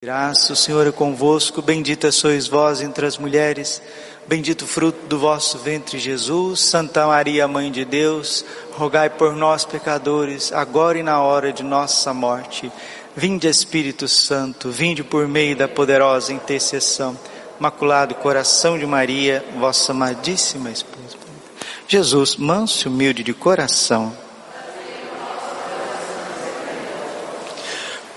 Graça, o Senhor é convosco, bendita sois vós entre as mulheres, bendito o fruto do vosso ventre, Jesus. Santa Maria, Mãe de Deus, rogai por nós, pecadores, agora e na hora de nossa morte. Vinde, Espírito Santo, vinde por meio da poderosa intercessão. Maculado coração de Maria, vossa amadíssima esposa. Jesus, manso e humilde de coração,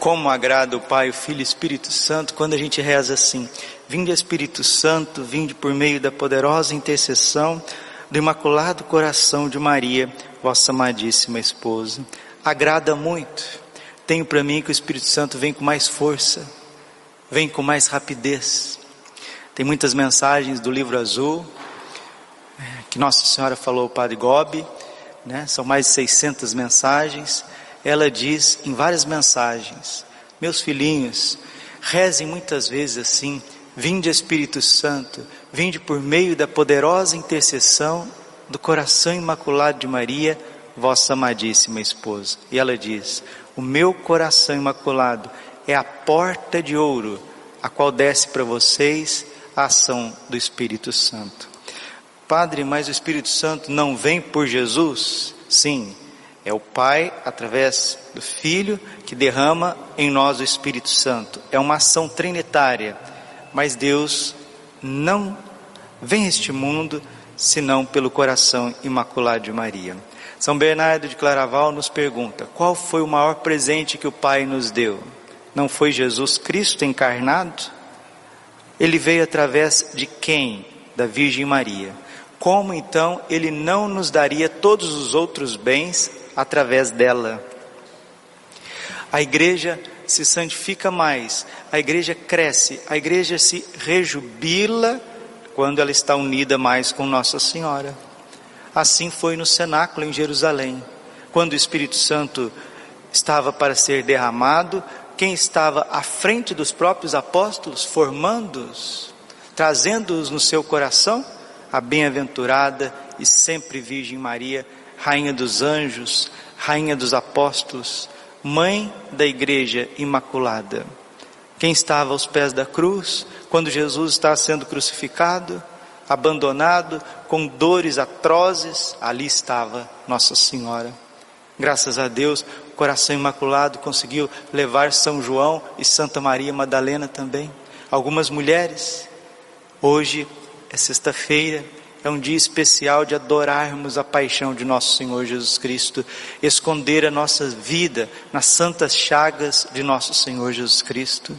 Como agrada o Pai, o Filho e o Espírito Santo quando a gente reza assim: Vinde Espírito Santo, vinde por meio da poderosa intercessão do Imaculado Coração de Maria, vossa amadíssima esposa. Agrada muito. Tenho para mim que o Espírito Santo vem com mais força, vem com mais rapidez. Tem muitas mensagens do livro azul é, que Nossa Senhora falou ao Padre Gobi, né? São mais de 600 mensagens ela diz em várias mensagens: Meus filhinhos, rezem muitas vezes assim: Vinde Espírito Santo, vinde por meio da poderosa intercessão do coração imaculado de Maria, vossa amadíssima esposa. E ela diz: O meu coração imaculado é a porta de ouro, a qual desce para vocês a ação do Espírito Santo. Padre, mas o Espírito Santo não vem por Jesus? Sim, é o Pai, através do Filho, que derrama em nós o Espírito Santo. É uma ação trinitária, mas Deus não vem a este mundo senão pelo coração imaculado de Maria. São Bernardo de Claraval nos pergunta: qual foi o maior presente que o Pai nos deu? Não foi Jesus Cristo encarnado? Ele veio através de quem? Da Virgem Maria. Como então ele não nos daria todos os outros bens através dela. A igreja se santifica mais, a igreja cresce, a igreja se rejubila quando ela está unida mais com Nossa Senhora. Assim foi no cenáculo em Jerusalém, quando o Espírito Santo estava para ser derramado, quem estava à frente dos próprios apóstolos, formando-os, trazendo-os no seu coração, a bem-aventurada e sempre Virgem Maria Rainha dos anjos, Rainha dos apóstolos, Mãe da Igreja Imaculada. Quem estava aos pés da cruz, quando Jesus está sendo crucificado, abandonado, com dores atrozes, ali estava Nossa Senhora. Graças a Deus, o coração imaculado conseguiu levar São João e Santa Maria Madalena também. Algumas mulheres. Hoje é sexta-feira, é um dia especial de adorarmos a paixão de nosso Senhor Jesus Cristo, esconder a nossa vida nas santas chagas de nosso Senhor Jesus Cristo.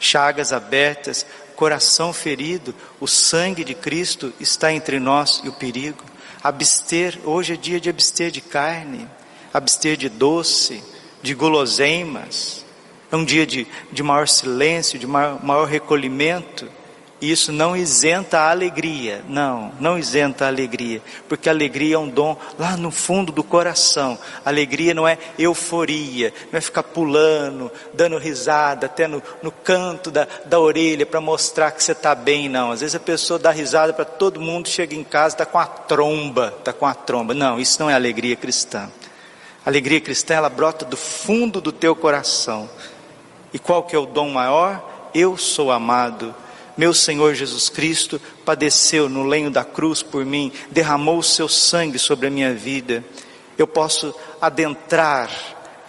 Chagas abertas, coração ferido, o sangue de Cristo está entre nós e o perigo. Abster, hoje é dia de abster de carne, abster de doce, de guloseimas. É um dia de, de maior silêncio, de maior, maior recolhimento isso não isenta a alegria, não, não isenta a alegria, porque alegria é um dom lá no fundo do coração. Alegria não é euforia, não é ficar pulando, dando risada até no, no canto da, da orelha para mostrar que você está bem, não. Às vezes a pessoa dá risada para todo mundo, chega em casa, está com a tromba, está com a tromba. Não, isso não é alegria cristã. A alegria cristã, ela brota do fundo do teu coração. E qual que é o dom maior? Eu sou amado meu Senhor Jesus Cristo padeceu no lenho da cruz por mim, derramou o seu sangue sobre a minha vida. Eu posso adentrar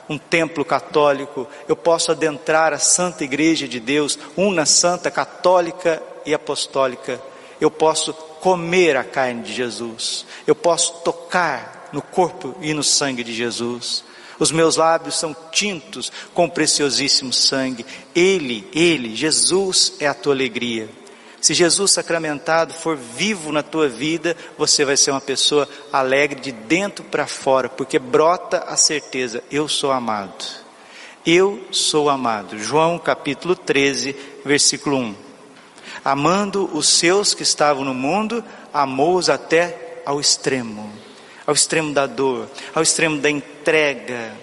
um templo católico, eu posso adentrar a Santa Igreja de Deus, una santa, católica e apostólica. Eu posso comer a carne de Jesus, eu posso tocar no corpo e no sangue de Jesus. Os meus lábios são tintos com preciosíssimo sangue. Ele, Ele, Jesus é a tua alegria. Se Jesus sacramentado for vivo na tua vida, você vai ser uma pessoa alegre de dentro para fora, porque brota a certeza: eu sou amado. Eu sou amado. João capítulo 13, versículo 1. Amando os seus que estavam no mundo, amou-os até ao extremo ao extremo da dor, ao extremo da entrega.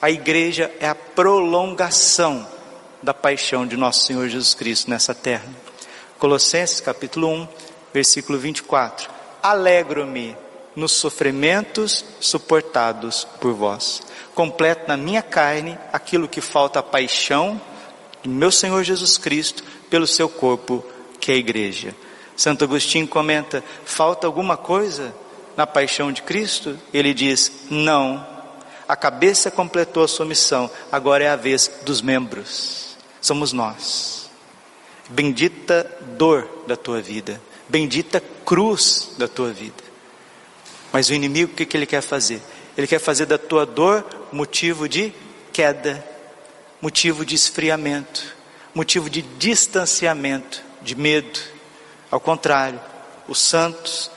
A igreja é a prolongação da paixão de nosso Senhor Jesus Cristo nessa terra. Colossenses capítulo 1, versículo 24. Alegro-me nos sofrimentos suportados por vós. Completo na minha carne aquilo que falta a paixão do meu Senhor Jesus Cristo pelo seu corpo, que é a igreja. Santo Agostinho comenta: falta alguma coisa na paixão de Cristo? Ele diz: não. A cabeça completou a sua missão, agora é a vez dos membros. Somos nós. Bendita dor da tua vida, bendita cruz da tua vida. Mas o inimigo, o que, ele quer fazer? Ele quer fazer da tua dor motivo de queda, motivo de esfriamento, motivo de distanciamento, de medo. Ao contrário, os santos,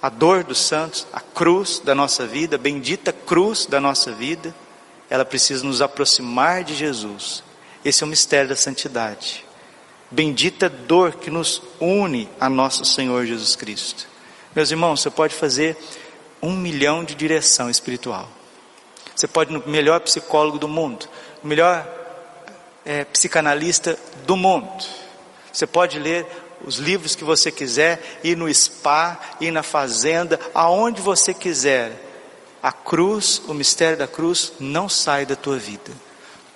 a dor dos santos, a cruz da nossa vida, a bendita cruz da nossa vida, ela precisa nos aproximar de Jesus. Esse é o mistério da santidade. Bendita dor que nos une a nosso Senhor Jesus Cristo. Meus irmãos, você pode fazer um milhão de direção espiritual. Você pode ir no melhor psicólogo do mundo, o melhor é, psicanalista do mundo. Você pode ler os livros que você quiser, ir no spa, ir na fazenda, aonde você quiser. A cruz, o mistério da cruz, não sai da tua vida.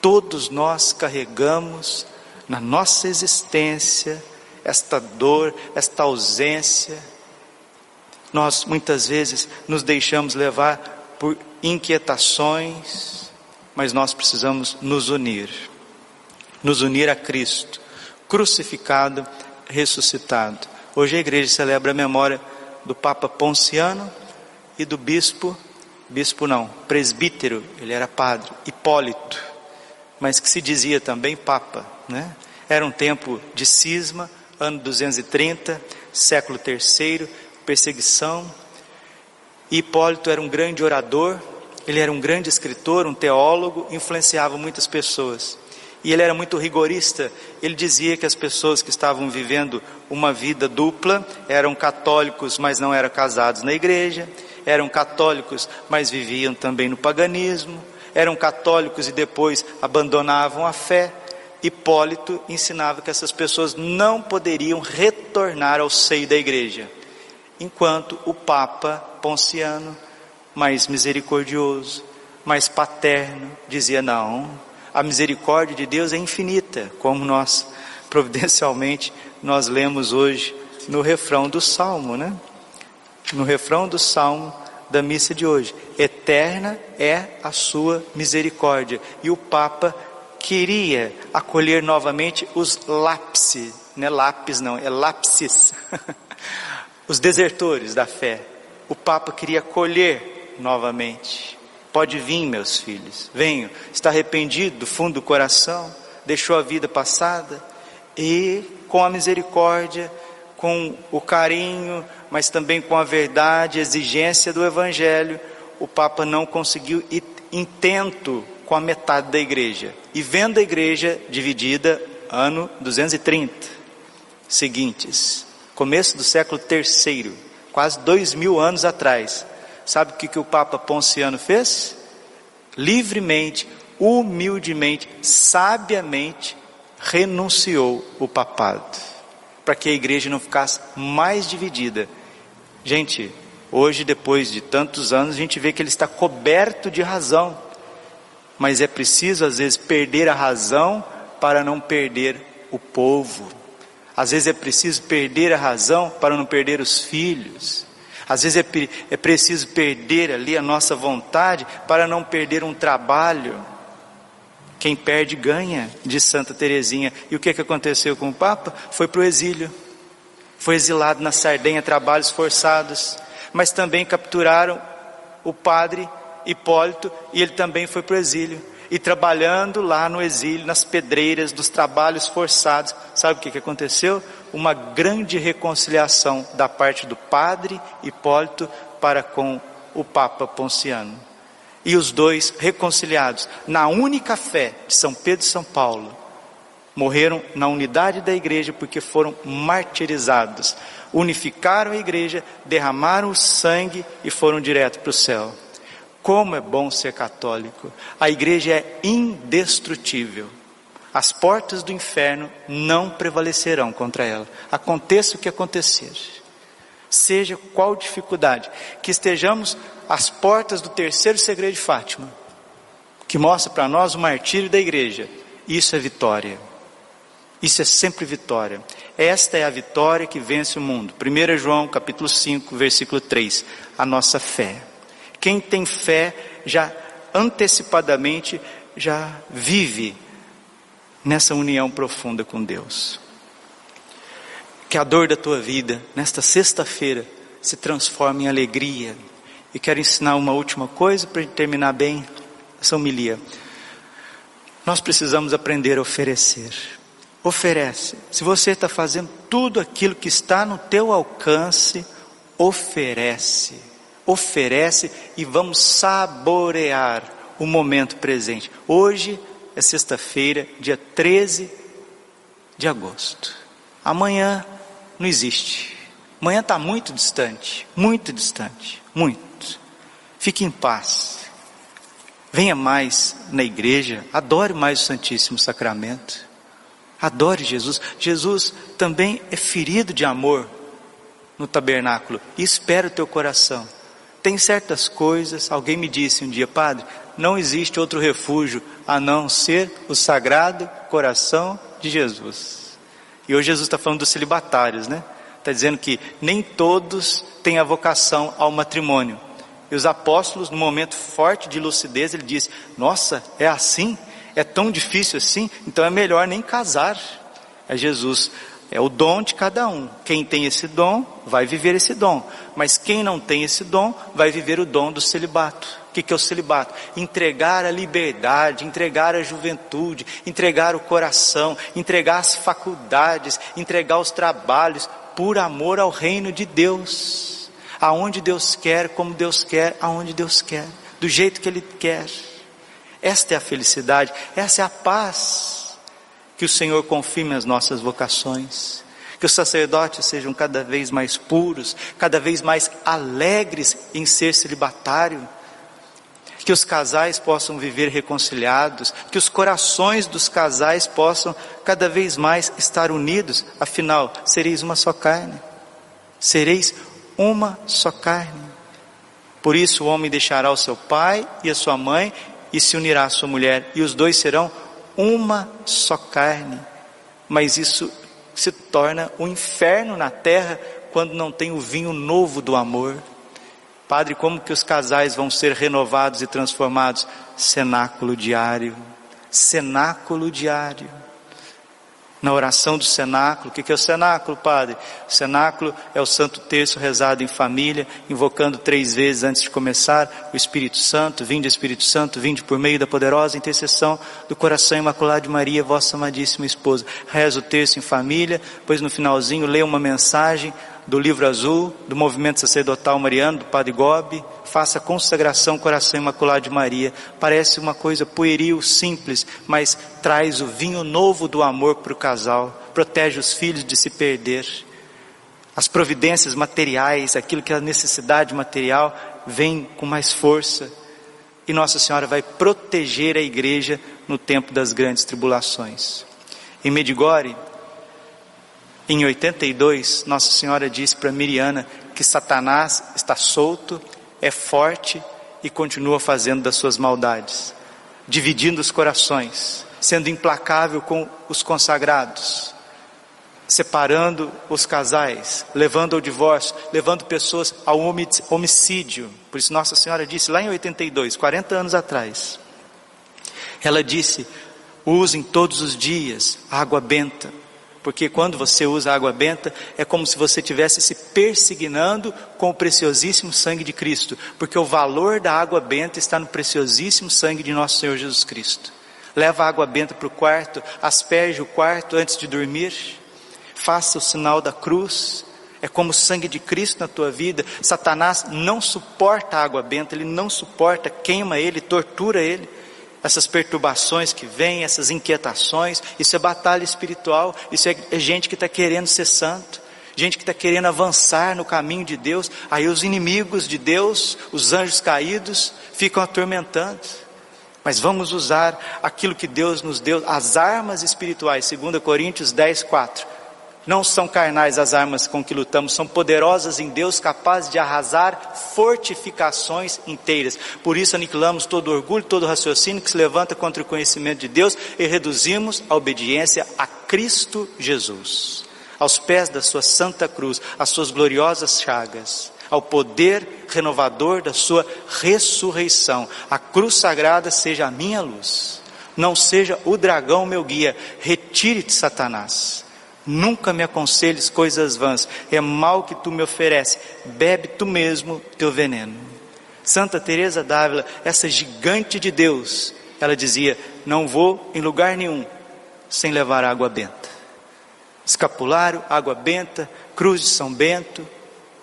Todos nós carregamos na nossa existência esta dor, esta ausência. Nós muitas vezes nos deixamos levar por inquietações, mas nós precisamos nos unir nos unir a Cristo, crucificado, ressuscitado. Hoje a igreja celebra a memória do Papa Ponciano e do bispo, bispo não, presbítero, ele era padre, Hipólito, mas que se dizia também Papa, né? Era um tempo de cisma, ano 230, século terceiro, perseguição. Hipólito era um grande orador, ele era um grande escritor, um teólogo, influenciava muitas pessoas. E ele era muito rigorista. Ele dizia que as pessoas que estavam vivendo uma vida dupla eram católicos, mas não eram casados na igreja, eram católicos, mas viviam também no paganismo, eram católicos e depois abandonavam a fé. Hipólito ensinava que essas pessoas não poderiam retornar ao seio da igreja, enquanto o Papa Ponciano, mais misericordioso, mais paterno, dizia: não, a misericórdia de Deus é infinita, como nós providencialmente nós lemos hoje no refrão do salmo, né? No refrão do salmo da missa de hoje. Eterna é a sua misericórdia. E o Papa queria acolher novamente os lapsi, não é lápis não, é lapsis. os desertores da fé. O Papa queria acolher novamente. Pode vir, meus filhos, venham. Está arrependido do fundo do coração, deixou a vida passada e com a misericórdia, com o carinho, mas também com a verdade, a exigência do Evangelho, o Papa não conseguiu ir intento com a metade da igreja. E vendo a igreja dividida, ano 230, seguintes, começo do século terceiro, quase dois mil anos atrás, Sabe o que, que o Papa Ponciano fez? Livremente, humildemente, sabiamente renunciou o papado, para que a igreja não ficasse mais dividida. Gente, hoje, depois de tantos anos, a gente vê que ele está coberto de razão, mas é preciso, às vezes, perder a razão para não perder o povo. Às vezes é preciso perder a razão para não perder os filhos. Às vezes é, é preciso perder ali a nossa vontade para não perder um trabalho. Quem perde ganha, de Santa Teresinha. E o que, que aconteceu com o Papa? Foi para o exílio. Foi exilado na Sardenha, trabalhos forçados. Mas também capturaram o padre Hipólito e ele também foi para o exílio. E trabalhando lá no exílio, nas pedreiras, dos trabalhos forçados, sabe o que, que aconteceu? uma grande reconciliação da parte do padre Hipólito para com o Papa Ponciano. E os dois reconciliados na única fé de São Pedro e São Paulo, morreram na unidade da igreja porque foram martirizados. Unificaram a igreja, derramaram o sangue e foram direto para o céu. Como é bom ser católico! A igreja é indestrutível. As portas do inferno não prevalecerão contra ela. Aconteça o que acontecer. Seja qual dificuldade, que estejamos às portas do terceiro segredo de Fátima, que mostra para nós o martírio da igreja. Isso é vitória. Isso é sempre vitória. Esta é a vitória que vence o mundo. 1 João capítulo 5, versículo 3. A nossa fé. Quem tem fé já antecipadamente já vive nessa união profunda com Deus. Que a dor da tua vida, nesta sexta-feira, se transforme em alegria. E quero ensinar uma última coisa para terminar bem essa homilia. Nós precisamos aprender a oferecer. Oferece. Se você está fazendo tudo aquilo que está no teu alcance, oferece. Oferece e vamos saborear o momento presente. Hoje é sexta-feira, dia 13 de agosto. Amanhã não existe. Amanhã está muito distante, muito distante, muito. Fique em paz. Venha mais na igreja, adore mais o Santíssimo Sacramento. Adore Jesus. Jesus também é ferido de amor no tabernáculo e espera o teu coração. Tem certas coisas, alguém me disse um dia, padre, não existe outro refúgio a não ser o sagrado coração de Jesus. E hoje Jesus está falando dos celibatários, né? Está dizendo que nem todos têm a vocação ao matrimônio. E os apóstolos, no momento forte de lucidez, ele diz: Nossa, é assim? É tão difícil assim? Então é melhor nem casar. É Jesus, é o dom de cada um. Quem tem esse dom, vai viver esse dom. Mas quem não tem esse dom, vai viver o dom do celibato. O que é o celibato? Entregar a liberdade, entregar a juventude, entregar o coração, entregar as faculdades, entregar os trabalhos, por amor ao reino de Deus aonde Deus quer, como Deus quer, aonde Deus quer, do jeito que Ele quer. Esta é a felicidade, essa é a paz que o Senhor confirme as nossas vocações. Que os sacerdotes sejam cada vez mais puros, cada vez mais alegres em ser celibatário. Que os casais possam viver reconciliados, que os corações dos casais possam cada vez mais estar unidos, afinal, sereis uma só carne. Sereis uma só carne. Por isso o homem deixará o seu pai e a sua mãe e se unirá à sua mulher, e os dois serão uma só carne. Mas isso se torna um inferno na terra quando não tem o vinho novo do amor. Padre, como que os casais vão ser renovados e transformados? Cenáculo diário. Cenáculo diário na oração do cenáculo. O que é o cenáculo, Padre? O cenáculo é o Santo Terço rezado em família, invocando três vezes antes de começar o Espírito Santo. Vinde, Espírito Santo, vinde por meio da poderosa intercessão do coração imaculado de Maria, vossa amadíssima esposa. Reza o terço em família, pois no finalzinho lê uma mensagem do livro azul, do movimento sacerdotal mariano, do Padre Gobi, faça a consagração Coração Imaculado de Maria. Parece uma coisa pueril, simples, mas traz o vinho novo do amor para o casal, protege os filhos de se perder. As providências materiais, aquilo que é a necessidade material, vem com mais força. E Nossa Senhora vai proteger a igreja no tempo das grandes tribulações. Em Medigore, em 82, Nossa Senhora disse para Miriana que Satanás está solto, é forte e continua fazendo das suas maldades, dividindo os corações, sendo implacável com os consagrados, separando os casais, levando ao divórcio, levando pessoas ao homicídio. Por isso Nossa Senhora disse lá em 82, 40 anos atrás, ela disse: usem todos os dias água benta, porque quando você usa água benta, é como se você estivesse se persignando com o preciosíssimo sangue de Cristo, porque o valor da água benta está no preciosíssimo sangue de nosso Senhor Jesus Cristo. Leva a água benta para o quarto, asperge o quarto antes de dormir, faça o sinal da cruz, é como o sangue de Cristo na tua vida. Satanás não suporta a água benta, ele não suporta, queima ele, tortura ele essas perturbações que vêm, essas inquietações, isso é batalha espiritual, isso é, é gente que está querendo ser santo, gente que está querendo avançar no caminho de Deus, aí os inimigos de Deus, os anjos caídos, ficam atormentando. Mas vamos usar aquilo que Deus nos deu, as armas espirituais, 2 Coríntios 10, 4. Não são carnais as armas com que lutamos, são poderosas em Deus, capazes de arrasar fortificações inteiras. Por isso aniquilamos todo orgulho, todo raciocínio que se levanta contra o conhecimento de Deus e reduzimos a obediência a Cristo Jesus, aos pés da sua santa cruz, às suas gloriosas chagas, ao poder renovador da sua ressurreição. A cruz sagrada seja a minha luz, não seja o dragão meu guia. Retire-te, Satanás. Nunca me aconselhes coisas vãs, é mal que tu me ofereces, bebe tu mesmo teu veneno. Santa Teresa d'Ávila, essa gigante de Deus, ela dizia: "Não vou em lugar nenhum sem levar água benta". Escapulário, água benta, cruz de São Bento,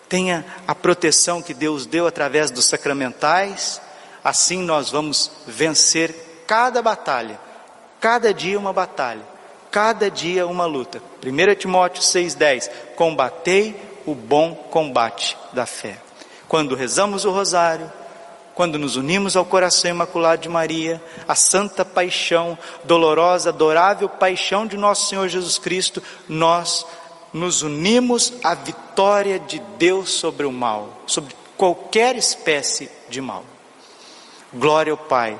tenha a proteção que Deus deu através dos sacramentais, assim nós vamos vencer cada batalha, cada dia uma batalha cada dia uma luta. 1 Timóteo 6,10: Combatei o bom combate da fé. Quando rezamos o rosário, quando nos unimos ao coração imaculado de Maria, a santa paixão, dolorosa, adorável paixão de nosso Senhor Jesus Cristo, nós nos unimos à vitória de Deus sobre o mal, sobre qualquer espécie de mal. Glória ao Pai